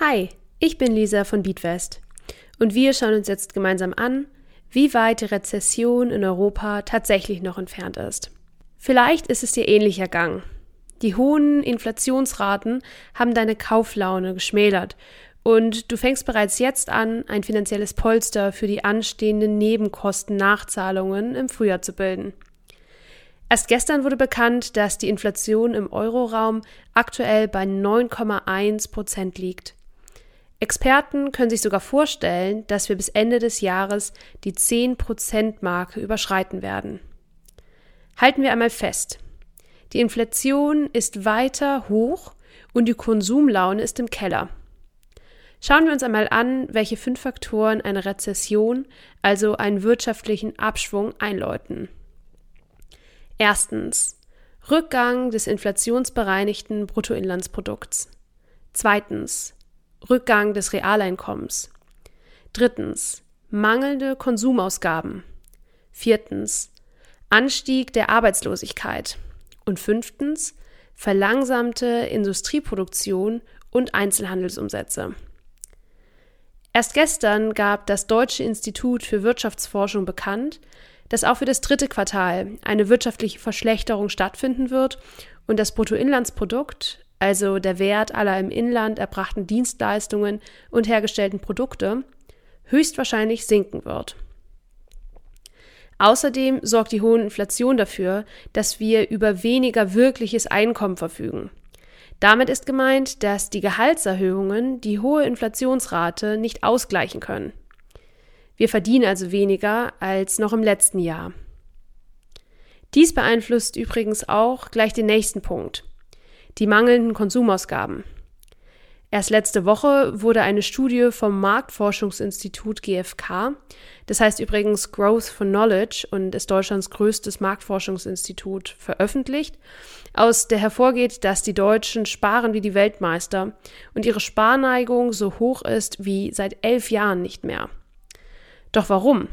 Hi, ich bin Lisa von Beatwest und wir schauen uns jetzt gemeinsam an, wie weit die Rezession in Europa tatsächlich noch entfernt ist. Vielleicht ist es dir ähnlich ergangen. Die hohen Inflationsraten haben deine Kauflaune geschmälert und du fängst bereits jetzt an, ein finanzielles Polster für die anstehenden Nebenkosten-Nachzahlungen im Frühjahr zu bilden. Erst gestern wurde bekannt, dass die Inflation im Euroraum aktuell bei 9,1 Prozent liegt. Experten können sich sogar vorstellen, dass wir bis Ende des Jahres die 10-Prozent-Marke überschreiten werden. Halten wir einmal fest. Die Inflation ist weiter hoch und die Konsumlaune ist im Keller. Schauen wir uns einmal an, welche fünf Faktoren eine Rezession, also einen wirtschaftlichen Abschwung, einläuten. Erstens Rückgang des inflationsbereinigten Bruttoinlandsprodukts. Zweitens Rückgang des Realeinkommens. Drittens mangelnde Konsumausgaben. Viertens Anstieg der Arbeitslosigkeit. Und fünftens verlangsamte Industrieproduktion und Einzelhandelsumsätze. Erst gestern gab das Deutsche Institut für Wirtschaftsforschung bekannt, dass auch für das dritte Quartal eine wirtschaftliche Verschlechterung stattfinden wird und das Bruttoinlandsprodukt, also der Wert aller im Inland erbrachten Dienstleistungen und hergestellten Produkte, höchstwahrscheinlich sinken wird. Außerdem sorgt die hohe Inflation dafür, dass wir über weniger wirkliches Einkommen verfügen. Damit ist gemeint, dass die Gehaltserhöhungen die hohe Inflationsrate nicht ausgleichen können. Wir verdienen also weniger als noch im letzten Jahr. Dies beeinflusst übrigens auch gleich den nächsten Punkt, die mangelnden Konsumausgaben. Erst letzte Woche wurde eine Studie vom Marktforschungsinstitut GfK, das heißt übrigens Growth for Knowledge und ist Deutschlands größtes Marktforschungsinstitut, veröffentlicht, aus der hervorgeht, dass die Deutschen sparen wie die Weltmeister und ihre Sparneigung so hoch ist wie seit elf Jahren nicht mehr. Doch warum?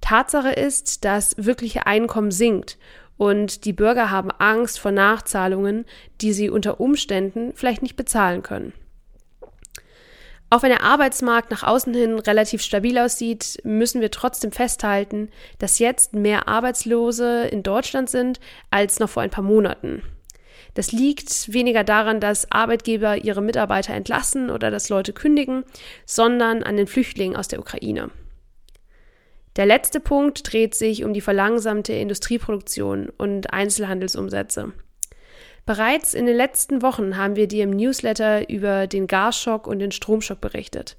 Tatsache ist, dass wirkliche Einkommen sinkt und die Bürger haben Angst vor Nachzahlungen, die sie unter Umständen vielleicht nicht bezahlen können. Auch wenn der Arbeitsmarkt nach außen hin relativ stabil aussieht, müssen wir trotzdem festhalten, dass jetzt mehr Arbeitslose in Deutschland sind als noch vor ein paar Monaten. Das liegt weniger daran, dass Arbeitgeber ihre Mitarbeiter entlassen oder dass Leute kündigen, sondern an den Flüchtlingen aus der Ukraine. Der letzte Punkt dreht sich um die verlangsamte Industrieproduktion und Einzelhandelsumsätze. Bereits in den letzten Wochen haben wir dir im Newsletter über den Gasschock und den Stromschock berichtet.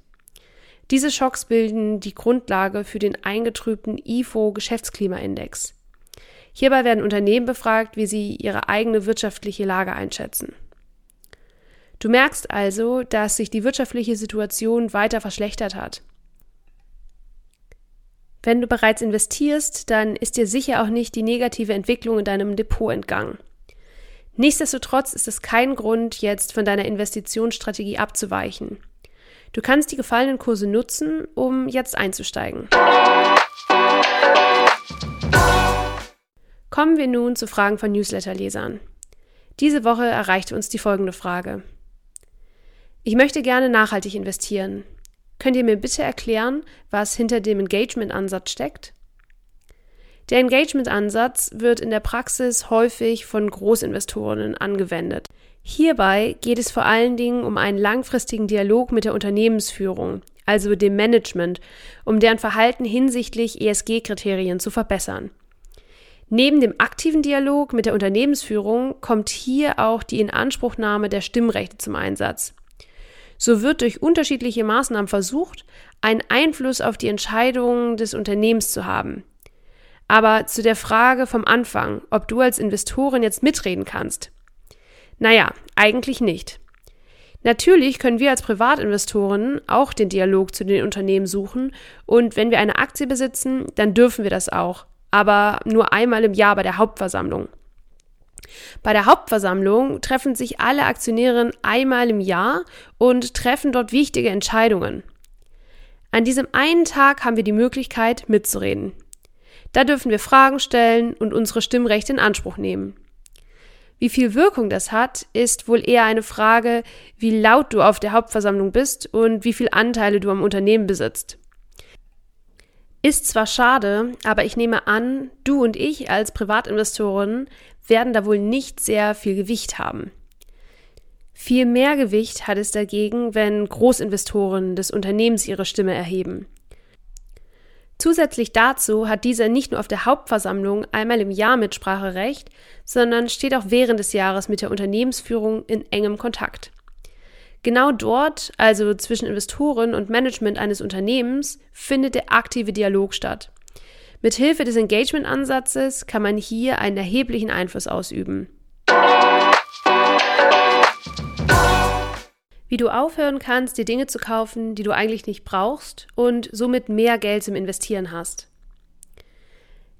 Diese Schocks bilden die Grundlage für den eingetrübten IFO-Geschäftsklimaindex. Hierbei werden Unternehmen befragt, wie sie ihre eigene wirtschaftliche Lage einschätzen. Du merkst also, dass sich die wirtschaftliche Situation weiter verschlechtert hat. Wenn du bereits investierst, dann ist dir sicher auch nicht die negative Entwicklung in deinem Depot entgangen. Nichtsdestotrotz ist es kein Grund, jetzt von deiner Investitionsstrategie abzuweichen. Du kannst die gefallenen Kurse nutzen, um jetzt einzusteigen. Kommen wir nun zu Fragen von Newsletter-Lesern. Diese Woche erreichte uns die folgende Frage. Ich möchte gerne nachhaltig investieren. Könnt ihr mir bitte erklären, was hinter dem Engagement-Ansatz steckt? Der Engagement-Ansatz wird in der Praxis häufig von Großinvestoren angewendet. Hierbei geht es vor allen Dingen um einen langfristigen Dialog mit der Unternehmensführung, also dem Management, um deren Verhalten hinsichtlich ESG-Kriterien zu verbessern. Neben dem aktiven Dialog mit der Unternehmensführung kommt hier auch die Inanspruchnahme der Stimmrechte zum Einsatz. So wird durch unterschiedliche Maßnahmen versucht, einen Einfluss auf die Entscheidungen des Unternehmens zu haben. Aber zu der Frage vom Anfang, ob du als Investorin jetzt mitreden kannst. Naja, Eigentlich nicht. Natürlich können wir als Privatinvestoren auch den Dialog zu den Unternehmen suchen und wenn wir eine Aktie besitzen, dann dürfen wir das auch, aber nur einmal im Jahr bei der Hauptversammlung. Bei der Hauptversammlung treffen sich alle Aktionäre einmal im Jahr und treffen dort wichtige Entscheidungen. An diesem einen Tag haben wir die Möglichkeit mitzureden. Da dürfen wir Fragen stellen und unsere Stimmrechte in Anspruch nehmen. Wie viel Wirkung das hat, ist wohl eher eine Frage, wie laut du auf der Hauptversammlung bist und wie viel Anteile du am Unternehmen besitzt. Ist zwar schade, aber ich nehme an, du und ich als Privatinvestoren werden da wohl nicht sehr viel Gewicht haben. Viel mehr Gewicht hat es dagegen, wenn Großinvestoren des Unternehmens ihre Stimme erheben. Zusätzlich dazu hat dieser nicht nur auf der Hauptversammlung einmal im Jahr Mitspracherecht, sondern steht auch während des Jahres mit der Unternehmensführung in engem Kontakt. Genau dort, also zwischen Investoren und Management eines Unternehmens, findet der aktive Dialog statt. Mit Hilfe des Engagement-Ansatzes kann man hier einen erheblichen Einfluss ausüben. wie du aufhören kannst, dir Dinge zu kaufen, die du eigentlich nicht brauchst und somit mehr Geld zum Investieren hast.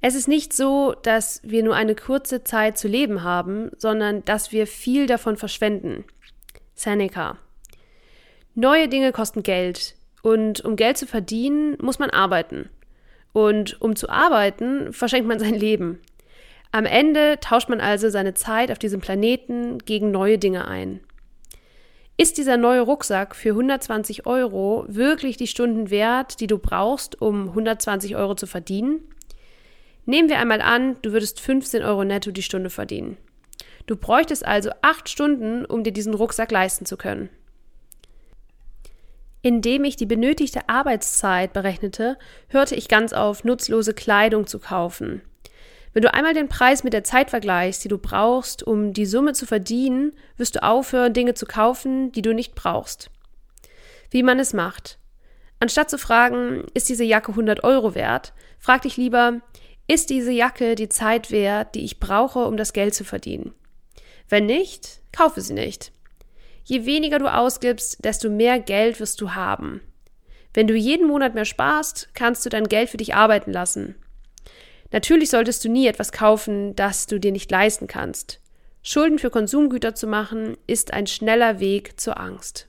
Es ist nicht so, dass wir nur eine kurze Zeit zu leben haben, sondern dass wir viel davon verschwenden. Seneca. Neue Dinge kosten Geld und um Geld zu verdienen, muss man arbeiten. Und um zu arbeiten, verschenkt man sein Leben. Am Ende tauscht man also seine Zeit auf diesem Planeten gegen neue Dinge ein. Ist dieser neue Rucksack für 120 Euro wirklich die Stunden wert, die du brauchst, um 120 Euro zu verdienen? Nehmen wir einmal an, du würdest 15 Euro netto die Stunde verdienen. Du bräuchtest also 8 Stunden, um dir diesen Rucksack leisten zu können. Indem ich die benötigte Arbeitszeit berechnete, hörte ich ganz auf, nutzlose Kleidung zu kaufen. Wenn du einmal den Preis mit der Zeit vergleichst, die du brauchst, um die Summe zu verdienen, wirst du aufhören, Dinge zu kaufen, die du nicht brauchst. Wie man es macht. Anstatt zu fragen, ist diese Jacke 100 Euro wert, frag dich lieber, ist diese Jacke die Zeit wert, die ich brauche, um das Geld zu verdienen? Wenn nicht, kaufe sie nicht. Je weniger du ausgibst, desto mehr Geld wirst du haben. Wenn du jeden Monat mehr sparst, kannst du dein Geld für dich arbeiten lassen. Natürlich solltest du nie etwas kaufen, das du dir nicht leisten kannst. Schulden für Konsumgüter zu machen, ist ein schneller Weg zur Angst.